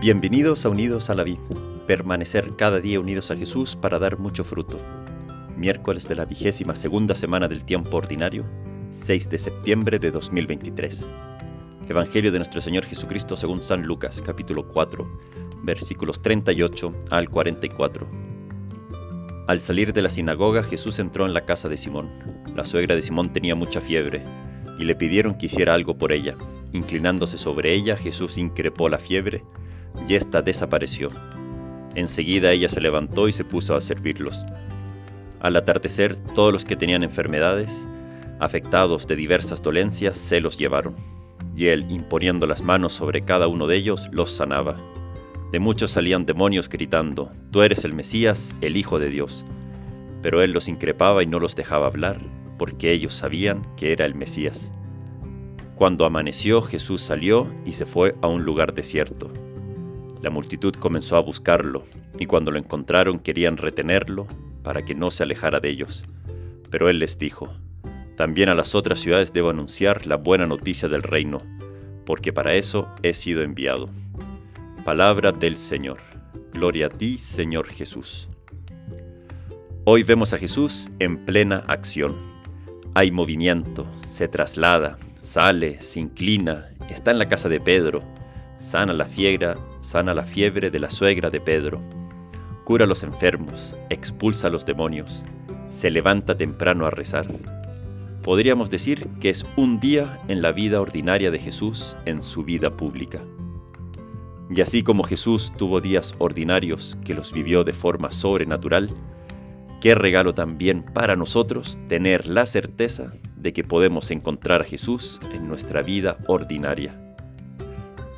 Bienvenidos a Unidos a la Vid, permanecer cada día unidos a Jesús para dar mucho fruto. Miércoles de la vigésima segunda semana del tiempo ordinario, 6 de septiembre de 2023. Evangelio de nuestro Señor Jesucristo según San Lucas, capítulo 4, versículos 38 al 44. Al salir de la sinagoga, Jesús entró en la casa de Simón. La suegra de Simón tenía mucha fiebre, y le pidieron que hiciera algo por ella. Inclinándose sobre ella, Jesús increpó la fiebre, y ésta desapareció. Enseguida ella se levantó y se puso a servirlos. Al atardecer, todos los que tenían enfermedades, afectados de diversas dolencias, se los llevaron, y él, imponiendo las manos sobre cada uno de ellos, los sanaba. De muchos salían demonios gritando, Tú eres el Mesías, el Hijo de Dios. Pero él los increpaba y no los dejaba hablar, porque ellos sabían que era el Mesías. Cuando amaneció, Jesús salió y se fue a un lugar desierto la multitud comenzó a buscarlo, y cuando lo encontraron querían retenerlo para que no se alejara de ellos. Pero él les dijo, También a las otras ciudades debo anunciar la buena noticia del reino, porque para eso he sido enviado. Palabra del Señor. Gloria a ti, Señor Jesús. Hoy vemos a Jesús en plena acción. Hay movimiento, se traslada, sale, se inclina, está en la casa de Pedro, sana la fiebre, sana la fiebre de la suegra de Pedro, cura a los enfermos, expulsa a los demonios, se levanta temprano a rezar. Podríamos decir que es un día en la vida ordinaria de Jesús en su vida pública. Y así como Jesús tuvo días ordinarios que los vivió de forma sobrenatural, qué regalo también para nosotros tener la certeza de que podemos encontrar a Jesús en nuestra vida ordinaria.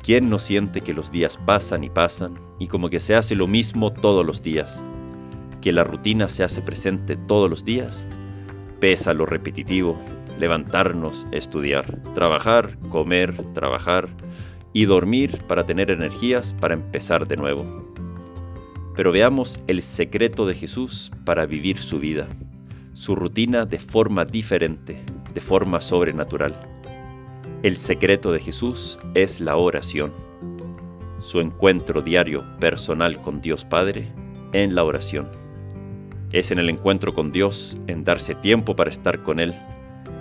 ¿Quién no siente que los días pasan y pasan y como que se hace lo mismo todos los días? Que la rutina se hace presente todos los días. Pesa lo repetitivo, levantarnos, estudiar, trabajar, comer, trabajar y dormir para tener energías para empezar de nuevo. Pero veamos el secreto de Jesús para vivir su vida, su rutina de forma diferente, de forma sobrenatural. El secreto de Jesús es la oración, su encuentro diario personal con Dios Padre en la oración. Es en el encuentro con Dios, en darse tiempo para estar con Él,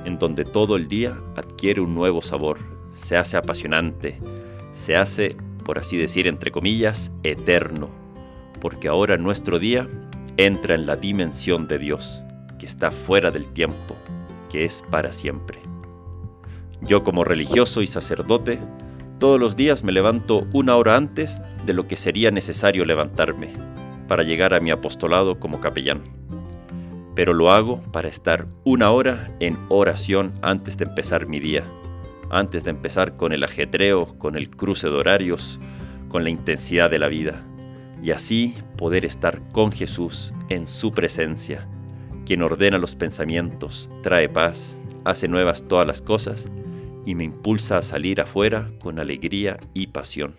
en donde todo el día adquiere un nuevo sabor, se hace apasionante, se hace, por así decir, entre comillas, eterno, porque ahora nuestro día entra en la dimensión de Dios, que está fuera del tiempo, que es para siempre. Yo como religioso y sacerdote, todos los días me levanto una hora antes de lo que sería necesario levantarme para llegar a mi apostolado como capellán. Pero lo hago para estar una hora en oración antes de empezar mi día, antes de empezar con el ajetreo, con el cruce de horarios, con la intensidad de la vida, y así poder estar con Jesús en su presencia, quien ordena los pensamientos, trae paz, hace nuevas todas las cosas y me impulsa a salir afuera con alegría y pasión.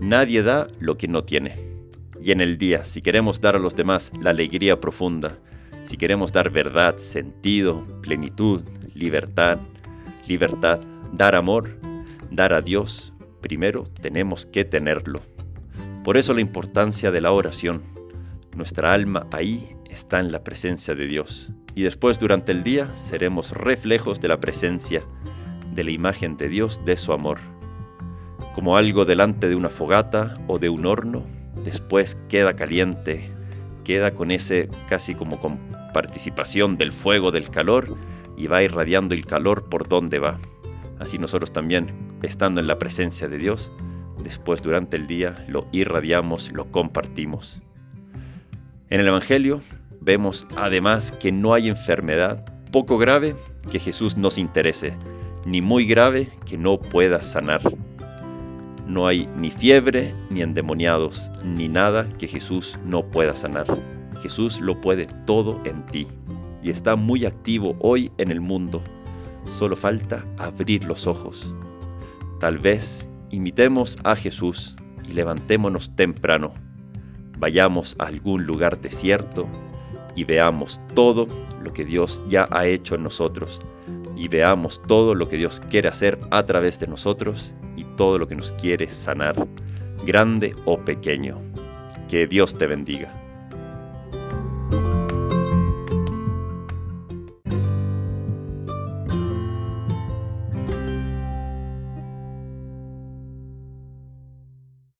Nadie da lo que no tiene. Y en el día, si queremos dar a los demás la alegría profunda, si queremos dar verdad, sentido, plenitud, libertad, libertad, dar amor, dar a Dios, primero tenemos que tenerlo. Por eso la importancia de la oración. Nuestra alma ahí está en la presencia de Dios. Y después durante el día seremos reflejos de la presencia, de la imagen de Dios, de su amor. Como algo delante de una fogata o de un horno, después queda caliente, queda con ese casi como con participación del fuego, del calor, y va irradiando el calor por donde va. Así nosotros también, estando en la presencia de Dios, después durante el día lo irradiamos, lo compartimos. En el Evangelio vemos además que no hay enfermedad poco grave que Jesús nos interese, ni muy grave que no pueda sanar. No hay ni fiebre, ni endemoniados, ni nada que Jesús no pueda sanar. Jesús lo puede todo en ti y está muy activo hoy en el mundo. Solo falta abrir los ojos. Tal vez imitemos a Jesús y levantémonos temprano. Vayamos a algún lugar desierto y veamos todo lo que Dios ya ha hecho en nosotros y veamos todo lo que Dios quiere hacer a través de nosotros y todo lo que nos quiere sanar. grande o pequeño. Que Dios te bendiga.